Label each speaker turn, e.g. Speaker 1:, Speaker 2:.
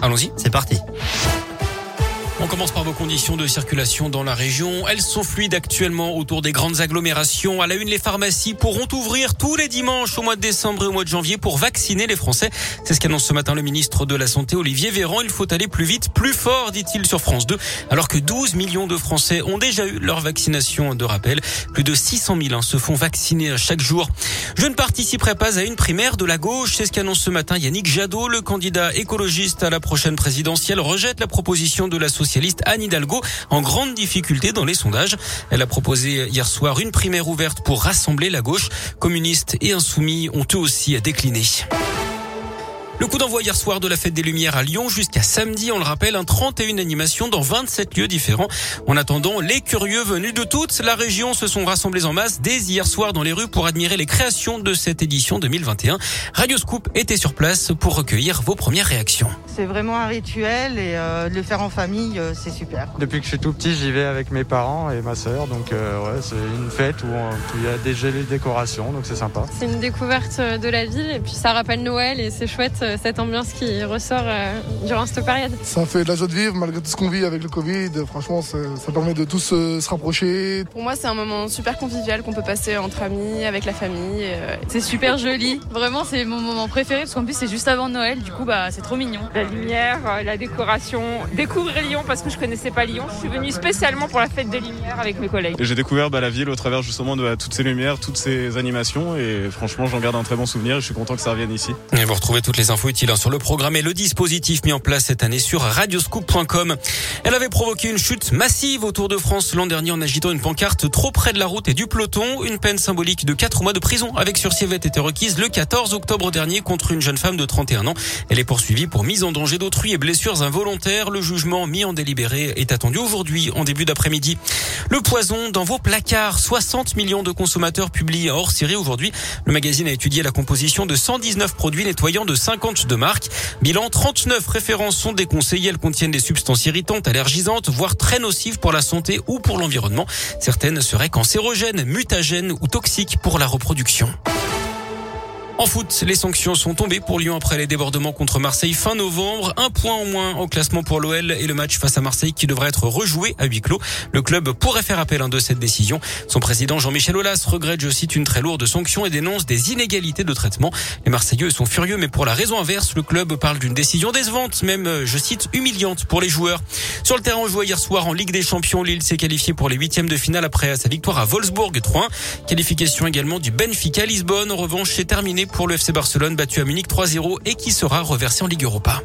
Speaker 1: Allons-y, c'est parti.
Speaker 2: On commence par vos conditions de circulation dans la région. Elles sont fluides actuellement autour des grandes agglomérations. À la une, les pharmacies pourront ouvrir tous les dimanches au mois de décembre et au mois de janvier pour vacciner les Français. C'est ce qu'annonce ce matin le ministre de la Santé, Olivier Véran. Il faut aller plus vite, plus fort, dit-il sur France 2, alors que 12 millions de Français ont déjà eu leur vaccination de rappel. Plus de 600 000 hein, se font vacciner chaque jour. Je ne participerai pas à une primaire de la gauche. C'est ce qu'annonce ce matin Yannick Jadot, le candidat écologiste à la prochaine présidentielle, rejette la proposition de la socialiste Anne Hidalgo en grande difficulté dans les sondages. Elle a proposé hier soir une primaire ouverte pour rassembler la gauche. Communistes et insoumis ont eux aussi décliné. Le coup d'envoi hier soir de la fête des Lumières à Lyon jusqu'à samedi, on le rappelle, un 31 animations dans 27 lieux différents. En attendant, les curieux venus de toute la région se sont rassemblés en masse dès hier soir dans les rues pour admirer les créations de cette édition 2021. Radio Scoop était sur place pour recueillir vos premières réactions.
Speaker 3: C'est vraiment un rituel et euh, de le faire en famille, euh, c'est super.
Speaker 4: Depuis que je suis tout petit, j'y vais avec mes parents et ma sœur, donc euh, ouais, c'est une fête où il y a des gelées décorations, donc c'est sympa.
Speaker 5: C'est une découverte de la ville et puis ça rappelle Noël et c'est chouette cette ambiance qui ressort durant cette période.
Speaker 6: Ça fait de la joie de vivre malgré tout ce qu'on vit avec le Covid. Franchement, ça, permet de tous se rapprocher.
Speaker 7: Pour moi, c'est un moment super convivial qu'on peut passer entre amis, avec la famille.
Speaker 8: C'est super joli. Vraiment, c'est mon moment préféré parce qu'en plus, c'est juste avant Noël. Du coup, bah, c'est trop mignon
Speaker 9: lumière, euh, la décoration, découvrir Lyon parce que je connaissais pas Lyon. Je suis venue spécialement pour la fête des Lumières avec mes collègues.
Speaker 10: J'ai découvert bah, la ville au travers justement de bah, toutes ces lumières, toutes ces animations et franchement j'en garde un très bon souvenir et je suis content que ça revienne ici.
Speaker 2: Et vous retrouvez toutes les infos utiles hein, sur le programme et le dispositif mis en place cette année sur radioscoop.com. Elle avait provoqué une chute massive autour de France l'an dernier en agitant une pancarte trop près de la route et du peloton. Une peine symbolique de 4 mois de prison avec sursis avait été requise le 14 octobre dernier contre une jeune femme de 31 ans. Elle est poursuivie pour mise en danger d'autrui et blessures involontaires. Le jugement mis en délibéré est attendu aujourd'hui en début d'après-midi. Le poison dans vos placards. 60 millions de consommateurs publient hors série aujourd'hui. Le magazine a étudié la composition de 119 produits nettoyants de 50 de. Bilan 39 références sont déconseillées. Elles contiennent des substances irritantes, allergisantes, voire très nocives pour la santé ou pour l'environnement. Certaines seraient cancérogènes, mutagènes ou toxiques pour la reproduction. En foot, les sanctions sont tombées pour Lyon après les débordements contre Marseille fin novembre. Un point en moins au classement pour l'OL et le match face à Marseille qui devrait être rejoué à huis clos. Le club pourrait faire appel de cette décision. Son président Jean-Michel Aulas regrette, je cite, une très lourde sanction et dénonce des inégalités de traitement. Les Marseillais sont furieux, mais pour la raison inverse, le club parle d'une décision décevante, même, je cite, humiliante pour les joueurs. Sur le terrain, jouait hier soir en Ligue des Champions. Lille s'est qualifié pour les huitièmes de finale après sa victoire à Wolfsburg 3 Qualification également du Benfica Lisbonne. En revanche, c'est terminé pour le FC Barcelone battu à Munich 3-0 et qui sera reversé en Ligue Europa.